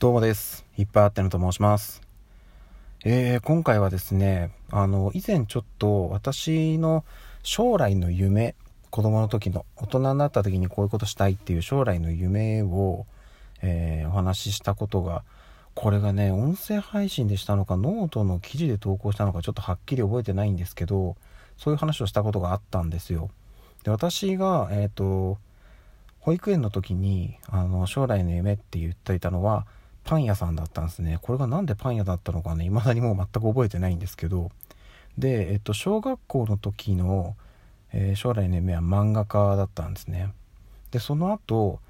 どうもです。いっぱいあってのと申します。えー、今回はですね、あの、以前ちょっと私の将来の夢、子供の時の、大人になった時にこういうことしたいっていう将来の夢を、えー、お話ししたことが、これがね、音声配信でしたのか、ノートの記事で投稿したのか、ちょっとはっきり覚えてないんですけど、そういう話をしたことがあったんですよ。で、私が、えっ、ー、と、保育園の時に、あの、将来の夢って言っていたのは、パン屋さんだったんですね。これが何でパン屋だったのかね、未だにもう全く覚えてないんですけど、で、えっと、小学校の時の、えー、将来の夢は漫画家だったんですね。で、その後、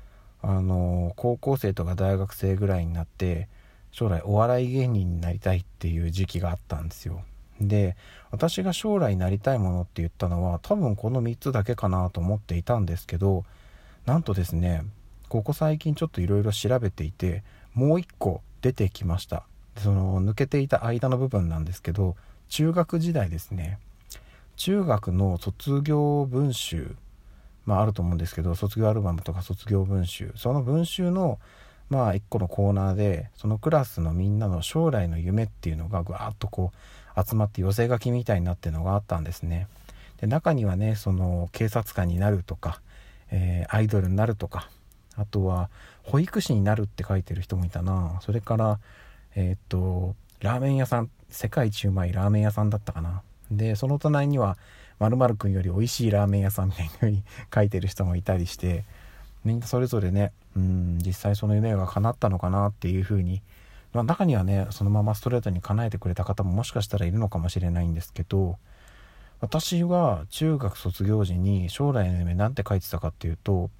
あの高校生とか大学生ぐらいになって、将来お笑い芸人になりたいっていう時期があったんですよ。で、私が将来なりたいものって言ったのは、多分この3つだけかなと思っていたんですけど、なんとですね、ここ最近ちょっといろいろ調べていて、もう一個出てきました。その抜けていた間の部分なんですけど中学時代ですね。中学の卒業文集まああると思うんですけど卒業アルバムとか卒業文集。その文集のまあ一個のコーナーでそのクラスのみんなの将来の夢っていうのがぐわっとこう集まって寄せ書きみたいになってるのがあったんですね。で中にはねその警察官になるとか、えー、アイドルになるとかあとは保育士になるって書いてる人もいたな。それからえー、っとラーメン屋さん世界一うまいラーメン屋さんだったかな。でその隣には〇〇くんより美味しいラーメン屋さんみたいな風に書いてる人もいたりしてみんなそれぞれねうん実際その夢が叶ったのかなっていう風にまあ、中にはねそのままストレートに叶えてくれた方ももしかしたらいるのかもしれないんですけど私は中学卒業時に将来の夢なんて書いてたかっていうと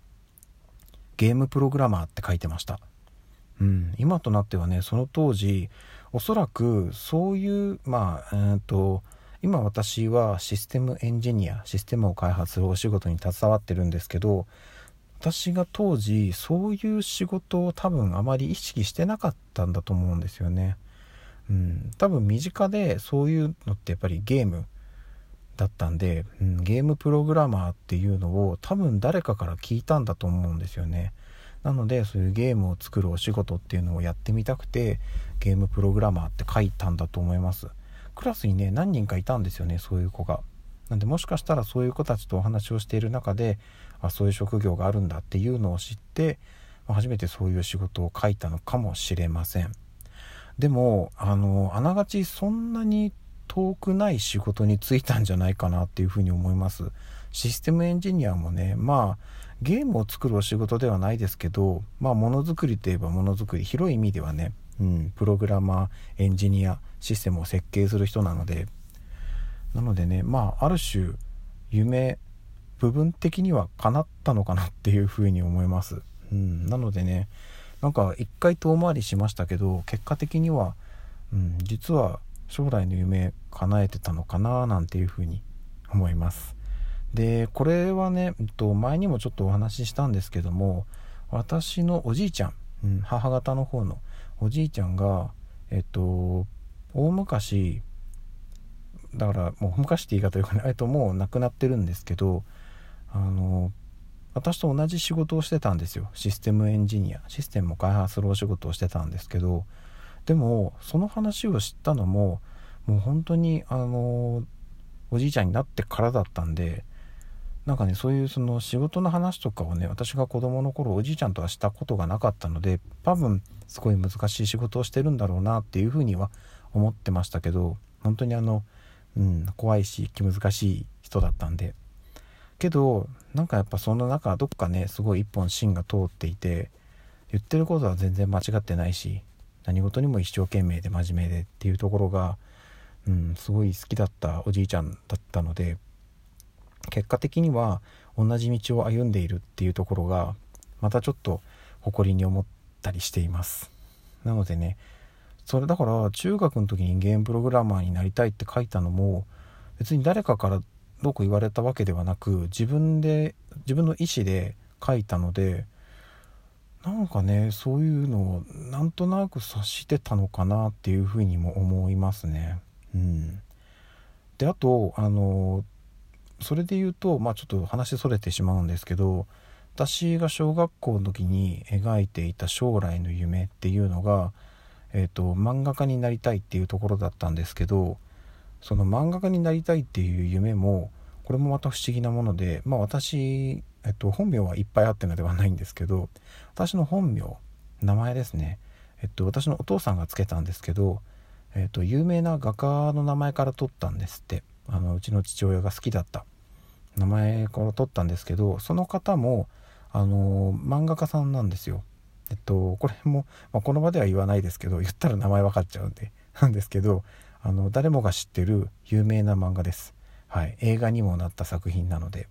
ゲームプログラマーって書いてました。うん、今となってはね、その当時、おそらくそういう、まあ、えー、と、今私はシステムエンジニア、システムを開発するお仕事に携わってるんですけど、私が当時そういう仕事を多分あまり意識してなかったんだと思うんですよね。うん、多分身近でそういうのってやっぱりゲームだったんで、うん、ゲームプログラマーっていうのを多分誰かから聞いたんだと思うんですよね。なのでそういうゲームを作るお仕事っていうのをやってみたくてゲームプログラマーって書いたんだと思います。クラスにね何人かいたんですよねそういう子が。なんでもしかしたらそういう子たちとお話をしている中であそういう職業があるんだっていうのを知ってま初めてそういう仕事を書いたのかもしれません。でもあのあながちそんなに遠くない仕事に就いたんじゃないかなっていうふうに思います。システムエンジニアもね、まあ、ゲームを作るお仕事ではないですけど、まあ、ものづくりといえばものづくり、広い意味ではね、うん、プログラマー、エンジニア、システムを設計する人なので、なのでね、まあ、ある種、夢、部分的には叶ったのかなっていうふうに思います。うん、なのでね、なんか一回遠回りしましたけど、結果的には、うん、実は将来の夢叶えてたのかななんていうふうに思います。でこれはね、えっと、前にもちょっとお話ししたんですけども私のおじいちゃん、うん、母方の方のおじいちゃんがえっと大昔だからもう昔って言い方よくない、と、もう亡くなってるんですけどあの私と同じ仕事をしてたんですよ。システムエンジニア。システムを開発するお仕事をしてたんですけどでもその話を知ったのももう本当にあのおじいちゃんになってからだったんでなんかねそういうその仕事の話とかをね私が子供の頃おじいちゃんとはしたことがなかったので多分すごい難しい仕事をしてるんだろうなっていうふうには思ってましたけど本当にあの、うん、怖いし気難しい人だったんで。けどなんかやっぱその中どっかねすごい一本芯が通っていて言ってることは全然間違ってないし何事にも一生懸命で真面目でっていうところが、うん、すごい好きだったおじいちゃんだったので結果的には同じ道を歩んでいるっていうところがまたちょっと誇りに思ったりしています。なのでねそれだから中学の時にゲームプログラマーになりたいって書いたのも別に誰かからどうこう言われたわけではなく自分で自分の意思で書いたのでなんかねそういうのをなんとなく察してたのかなっていうふうにも思いますね。うん、であとあのそれで言うとまあちょっと話それてしまうんですけど私が小学校の時に描いていた将来の夢っていうのが、えーと、漫画家になりたいっていうところだったんですけどその漫画家になりたいっていう夢もこれもまた不思議なものでまあ私、えっと、本名はいっぱいあってのではないんですけど私の本名名前ですね。えっと私のお父さんがつけたんですけど、えっと、有名な画家の名前から取ったんですって。あのうちの父親が好きだった。名前から取ったんですけどその方もあの漫画家さんなんですよ。えっとこれも、まあ、この場では言わないですけど言ったら名前分かっちゃうんで なんですけどあの誰もが知ってる有名な漫画です。はい、映画にもなった作品なので。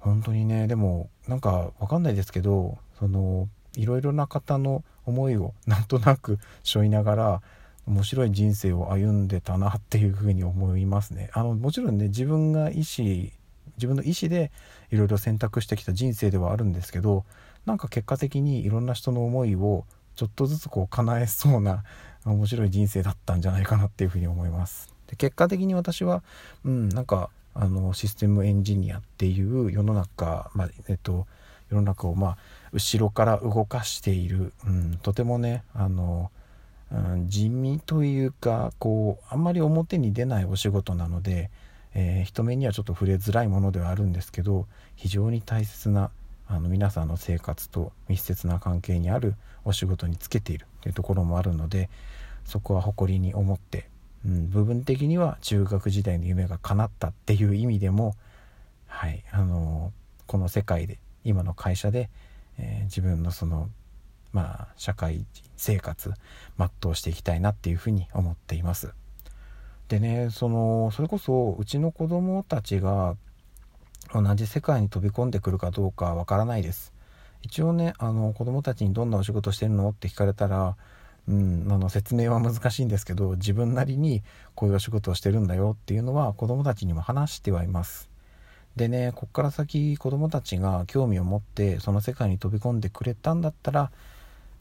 本当にねでもなんか分かんないですけどそのいろいろな方の思いをなんとなく 背負いながら面白い人生を歩んでたなっていうふうに思いますね。あのもちろんね自分が意思自分の意思でいろいろ選択してきた人生ではあるんですけどなんか結果的にいろんな人の思いをちょっとずつこう叶えそうな面白い人生だったんじゃないかなっていうふうに思います。で結果的に私は、うん、なんかあのシステムエンジニアっていう世の中、まあ、えっと世の中をまあ後ろから動かしている、うん、とてもねあの、うん、地味というかこうあんまり表に出ないお仕事なので、えー、人目にはちょっと触れづらいものではあるんですけど非常に大切なあの皆さんの生活と密接な関係にあるお仕事につけているというところもあるのでそこは誇りに思って、うん、部分的には中学時代の夢が叶ったっていう意味でも、はいあのこの世界で今の会社で、えー、自分のそのまあ社会生活全うしていきたいなっていうふうに思っています。でねそのそれこそうちの子供たちが同じ世界に飛び込んでくるかどうかわからないです一応ねあの子供たちにどんなお仕事してるの？って聞かれたらうん、あの説明は難しいんですけど自分なりにこういうお仕事をしてるんだよっていうのは子供たちにも話してはいます。でねこっから先子供たちが興味を持ってその世界に飛び込んでくれたんだったら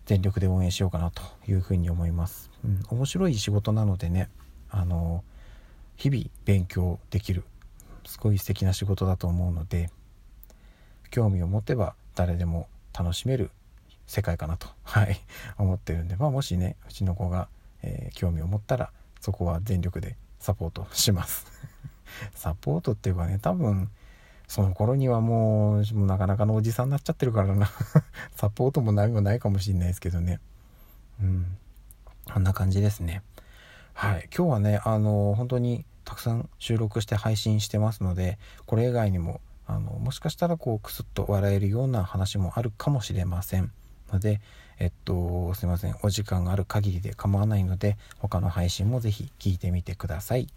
全力で応援しようかなというふうに思います、うん、面白い仕事なのでねあの日々勉強できるすごい素敵な仕事だと思うので興味を持てば誰でも楽しめる世界かなと、はい、思ってるんで、まあ、もしねうちの子が、えー、興味を持ったらそこは全力でサポートします。サポートっていうかね多分その頃にはもうなかなかのおじさんになっちゃってるからな。サポートも何もないかもしんないですけどね。うん。こんな感じですね。はい。今日はねあの本当にたくさん収録して配信してますのでこれ以外にもあのもしかしたらこうクスッと笑えるような話もあるかもしれません。のでえっとすいません。お時間がある限りで構わないので他の配信もぜひ聞いてみてください。よ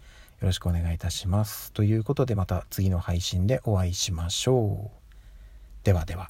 ろしくお願いいたします。ということでまた次の配信でお会いしましょう。ではでは。